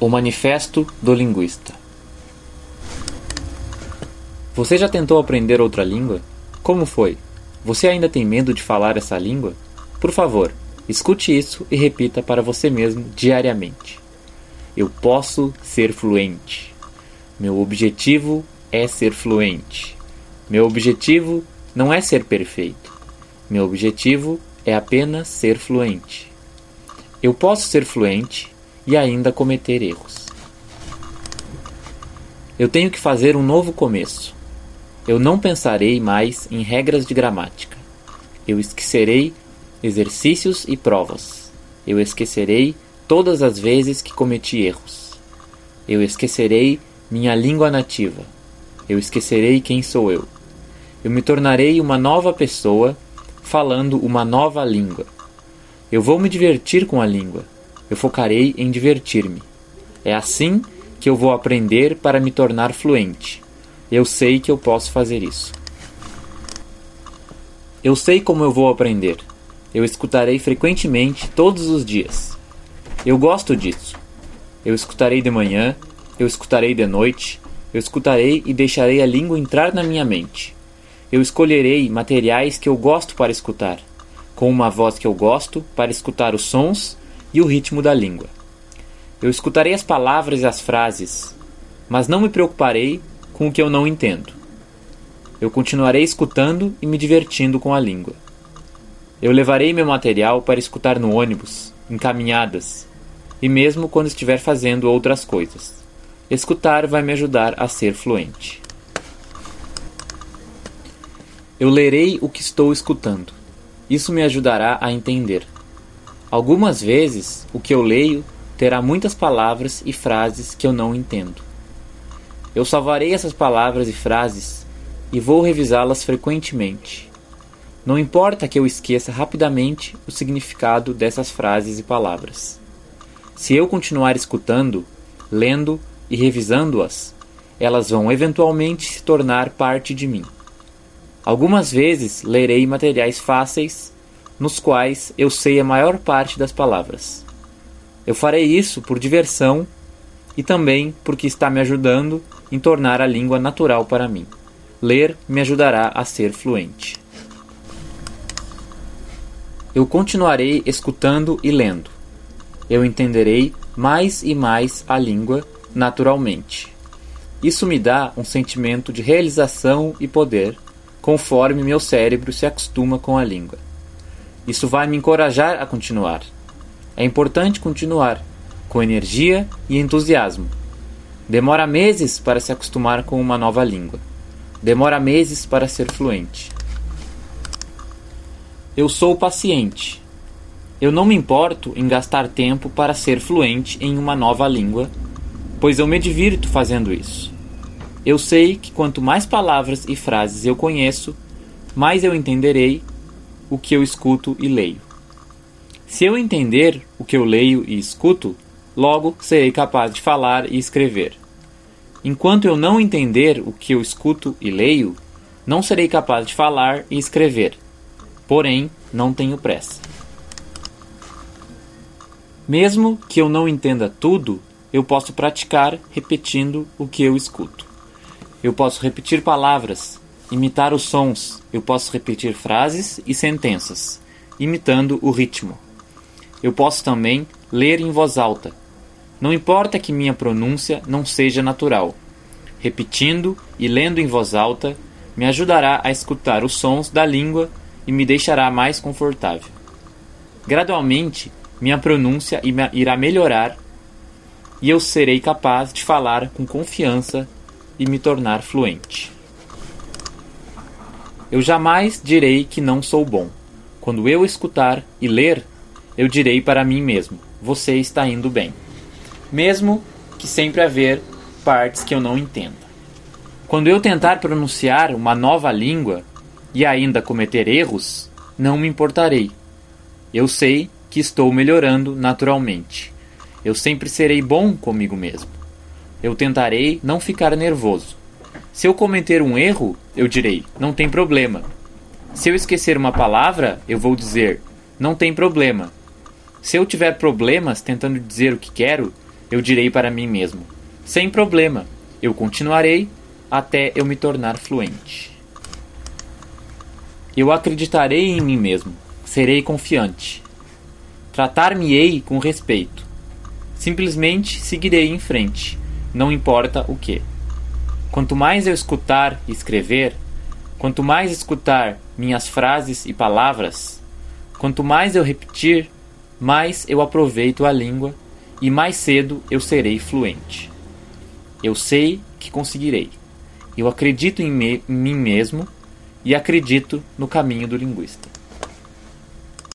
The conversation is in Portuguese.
O Manifesto do Linguista Você já tentou aprender outra língua? Como foi? Você ainda tem medo de falar essa língua? Por favor, escute isso e repita para você mesmo diariamente. Eu posso ser fluente. Meu objetivo é ser fluente. Meu objetivo não é ser perfeito. Meu objetivo é apenas ser fluente. Eu posso ser fluente e ainda cometer erros. Eu tenho que fazer um novo começo. Eu não pensarei mais em regras de gramática. Eu esquecerei exercícios e provas. Eu esquecerei todas as vezes que cometi erros. Eu esquecerei minha língua nativa. Eu esquecerei quem sou eu. Eu me tornarei uma nova pessoa falando uma nova língua. Eu vou me divertir com a língua. Eu focarei em divertir-me. É assim que eu vou aprender para me tornar fluente. Eu sei que eu posso fazer isso. Eu sei como eu vou aprender. Eu escutarei frequentemente todos os dias. Eu gosto disso. Eu escutarei de manhã, eu escutarei de noite, eu escutarei e deixarei a língua entrar na minha mente. Eu escolherei materiais que eu gosto para escutar, com uma voz que eu gosto para escutar os sons e o ritmo da língua. Eu escutarei as palavras e as frases, mas não me preocuparei com o que eu não entendo. Eu continuarei escutando e me divertindo com a língua. Eu levarei meu material para escutar no ônibus, em caminhadas e mesmo quando estiver fazendo outras coisas. Escutar vai me ajudar a ser fluente. Eu lerei o que estou escutando. Isso me ajudará a entender. Algumas vezes, o que eu leio terá muitas palavras e frases que eu não entendo. Eu salvarei essas palavras e frases e vou revisá-las frequentemente. Não importa que eu esqueça rapidamente o significado dessas frases e palavras. Se eu continuar escutando, lendo e revisando-as, elas vão eventualmente se tornar parte de mim. Algumas vezes lerei materiais fáceis nos quais eu sei a maior parte das palavras. Eu farei isso por diversão e também porque está me ajudando em tornar a língua natural para mim. Ler me ajudará a ser fluente. Eu continuarei escutando e lendo. Eu entenderei mais e mais a língua naturalmente. Isso me dá um sentimento de realização e poder, conforme meu cérebro se acostuma com a língua. Isso vai me encorajar a continuar. É importante continuar, com energia e entusiasmo. Demora meses para se acostumar com uma nova língua. Demora meses para ser fluente. Eu sou paciente. Eu não me importo em gastar tempo para ser fluente em uma nova língua, pois eu me divirto fazendo isso. Eu sei que quanto mais palavras e frases eu conheço, mais eu entenderei o que eu escuto e leio. Se eu entender o que eu leio e escuto, logo serei capaz de falar e escrever. Enquanto eu não entender o que eu escuto e leio, não serei capaz de falar e escrever. Porém, não tenho pressa. Mesmo que eu não entenda tudo, eu posso praticar repetindo o que eu escuto. Eu posso repetir palavras, imitar os sons, eu posso repetir frases e sentenças, imitando o ritmo. Eu posso também ler em voz alta. Não importa que minha pronúncia não seja natural. Repetindo e lendo em voz alta me ajudará a escutar os sons da língua e me deixará mais confortável. Gradualmente, minha pronúncia irá melhorar e eu serei capaz de falar com confiança e me tornar fluente. Eu jamais direi que não sou bom. Quando eu escutar e ler, eu direi para mim mesmo: você está indo bem. Mesmo que sempre haver partes que eu não entenda. Quando eu tentar pronunciar uma nova língua e ainda cometer erros, não me importarei. Eu sei que estou melhorando naturalmente. Eu sempre serei bom comigo mesmo. Eu tentarei não ficar nervoso. Se eu cometer um erro, eu direi: não tem problema. Se eu esquecer uma palavra, eu vou dizer: não tem problema. Se eu tiver problemas tentando dizer o que quero, eu direi para mim mesmo: sem problema, eu continuarei até eu me tornar fluente. Eu acreditarei em mim mesmo, serei confiante. Tratar-me-ei com respeito. Simplesmente seguirei em frente, não importa o que. Quanto mais eu escutar e escrever, quanto mais escutar minhas frases e palavras, quanto mais eu repetir, mais eu aproveito a língua e mais cedo eu serei fluente. Eu sei que conseguirei. Eu acredito em, me, em mim mesmo e acredito no caminho do linguista.